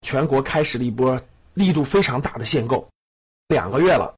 全国开始了一波力度非常大的限购，两个月了，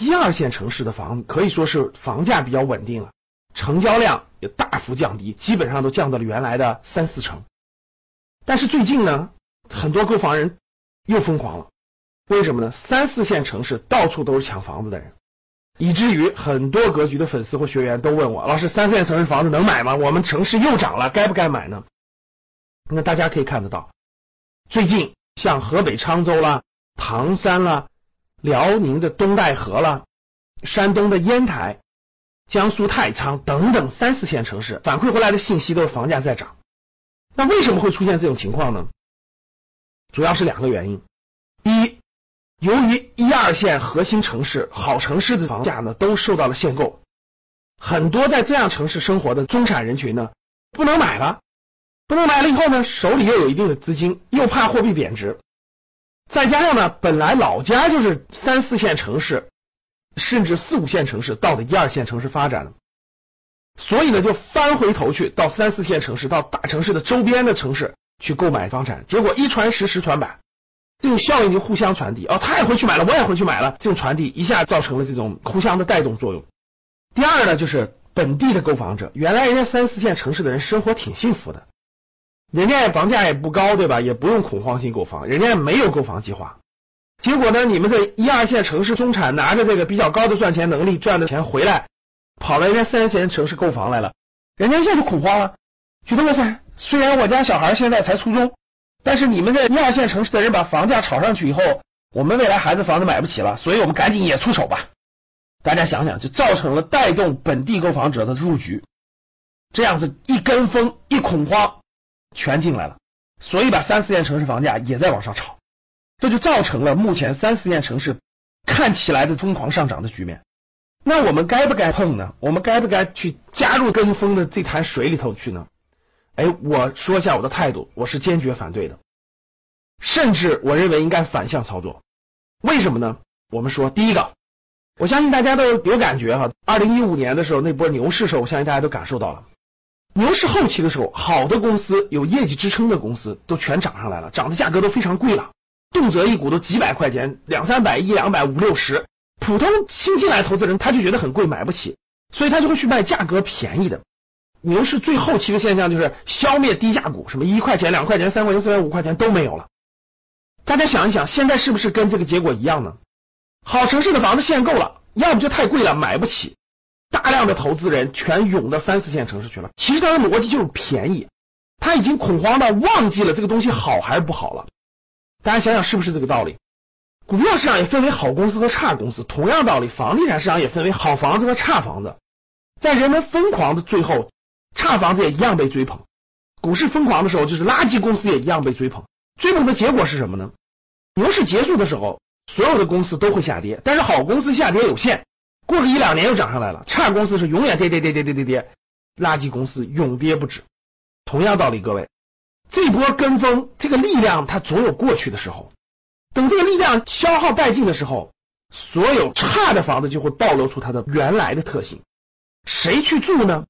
一二线城市的房可以说是房价比较稳定了，成交量也大幅降低，基本上都降到了原来的三四成。但是最近呢，很多购房人又疯狂了，为什么呢？三四线城市到处都是抢房子的人，以至于很多格局的粉丝或学员都问我：老师，三四线城市房子能买吗？我们城市又涨了，该不该买呢？那大家可以看得到，最近像河北沧州啦、唐山啦、辽宁的东戴河啦、山东的烟台、江苏太仓等等三四线城市反馈回来的信息都是房价在涨。那为什么会出现这种情况呢？主要是两个原因。第一，由于一二线核心城市、好城市的房价呢都受到了限购，很多在这样城市生活的中产人群呢不能买了。不能买了以后呢，手里又有一定的资金，又怕货币贬值，再加上呢，本来老家就是三四线城市，甚至四五线城市到的一二线城市发展了，所以呢，就翻回头去到三四线城市、到大城市的周边的城市去购买房产，结果一传十，十传百，这种效应就互相传递。哦，他也回去买了，我也回去买了，这种传递一下造成了这种互相的带动作用。第二呢，就是本地的购房者，原来人家三四线城市的人生活挺幸福的。人家也房价也不高，对吧？也不用恐慌性购房，人家没有购房计划。结果呢，你们这一二线城市中产拿着这个比较高的赚钱能力赚的钱回来，跑了人家三线城市购房来了，人家一下就恐慌了，觉得哇塞，虽然我家小孩现在才初中，但是你们这一二线城市的人把房价炒上去以后，我们未来孩子房子买不起了，所以我们赶紧也出手吧。大家想想，就造成了带动本地购房者的入局，这样子一跟风一恐慌。全进来了，所以把三四线城市房价也在往上炒，这就造成了目前三四线城市看起来的疯狂上涨的局面。那我们该不该碰呢？我们该不该去加入跟风的这潭水里头去呢？哎，我说一下我的态度，我是坚决反对的，甚至我认为应该反向操作。为什么呢？我们说，第一个，我相信大家都有感觉哈，二零一五年的时候那波牛市时候，我相信大家都感受到了。牛市后期的时候，好的公司有业绩支撑的公司都全涨上来了，涨的价格都非常贵了，动辄一股都几百块钱，两三百、一两百、五六十。普通新进来投资人他就觉得很贵，买不起，所以他就会去卖价格便宜的。牛市最后期的现象就是消灭低价股，什么一块钱、两块钱、三块钱、四块五块钱都没有了。大家想一想，现在是不是跟这个结果一样呢？好城市的房子限购了，要么就太贵了，买不起。大量的投资人全涌到三四线城市去了，其实它的逻辑就是便宜，他已经恐慌到忘记了这个东西好还是不好了。大家想想是不是这个道理？股票市场也分为好公司和差公司，同样道理，房地产市场也分为好房子和差房子。在人们疯狂的最后，差房子也一样被追捧。股市疯狂的时候，就是垃圾公司也一样被追捧。追捧的结果是什么呢？牛市结束的时候，所有的公司都会下跌，但是好公司下跌有限。过个一两年又涨上来了，差公司是永远跌跌跌跌跌跌跌，垃圾公司永跌不止。同样道理，各位，这波跟风这个力量它总有过去的时候，等这个力量消耗殆尽的时候，所有差的房子就会暴露出它的原来的特性。谁去住呢？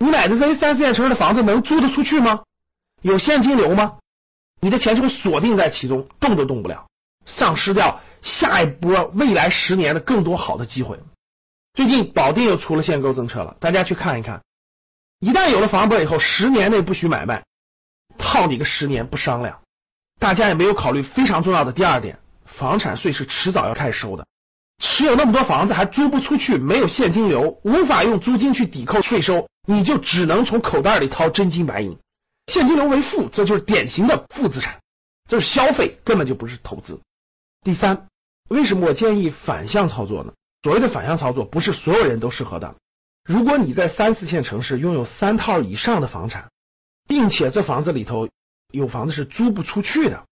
你买的这些三四线城市的房子能租得出去吗？有现金流吗？你的钱就会锁定在其中，动都动不了，丧失掉下一波未来十年的更多好的机会。最近保定又出了限购政策了，大家去看一看。一旦有了房本以后，十年内不许买卖，套你个十年不商量。大家也没有考虑非常重要的第二点，房产税是迟早要开始收的。持有那么多房子还租不出去，没有现金流，无法用租金去抵扣税收，你就只能从口袋里掏真金白银。现金流为负，这就是典型的负资产，这是消费，根本就不是投资。第三，为什么我建议反向操作呢？所谓的反向操作不是所有人都适合的。如果你在三四线城市拥有三套以上的房产，并且这房子里头有房子是租不出去的，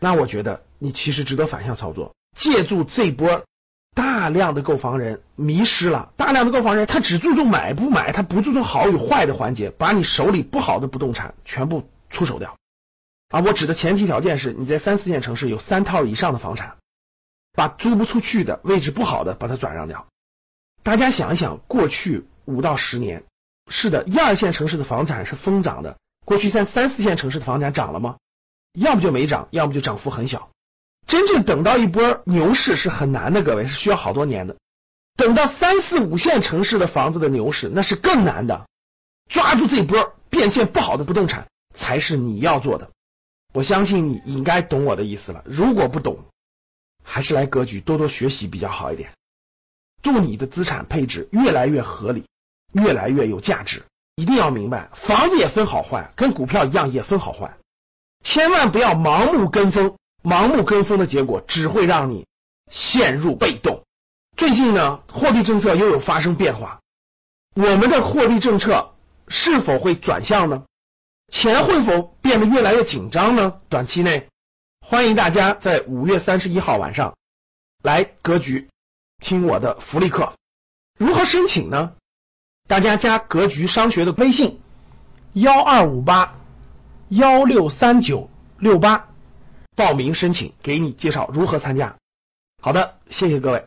那我觉得你其实值得反向操作，借助这波大量的购房人迷失了，大量的购房人他只注重买不买，他不注重好与坏的环节，把你手里不好的不动产全部出手掉。啊，我指的前提条件是你在三四线城市有三套以上的房产，把租不出去的位置不好的把它转让掉。大家想一想，过去五到十年，是的，一二线城市的房产是疯涨的。过去在三四线城市的房产涨了吗？要么就没涨，要么就涨幅很小。真正等到一波牛市是很难的，各位是需要好多年的。等到三四五线城市的房子的牛市，那是更难的。抓住这波变现不好的不动产，才是你要做的。我相信你应该懂我的意思了。如果不懂，还是来格局多多学习比较好一点。祝你的资产配置越来越合理，越来越有价值。一定要明白，房子也分好坏，跟股票一样也分好坏。千万不要盲目跟风，盲目跟风的结果只会让你陷入被动。最近呢，货币政策又有发生变化，我们的货币政策是否会转向呢？钱会否变得越来越紧张呢？短期内，欢迎大家在五月三十一号晚上来格局听我的福利课。如何申请呢？大家加格局商学的微信幺二五八幺六三九六八报名申请，给你介绍如何参加。好的，谢谢各位。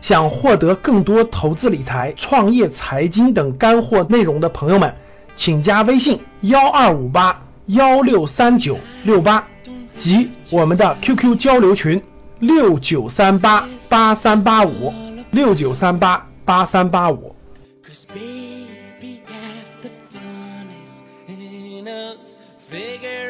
想获得更多投资理财、创业、财经等干货内容的朋友们。请加微信幺二五八幺六三九六八及我们的 QQ 交流群六九三八八三八五六九三八八三八五。Figure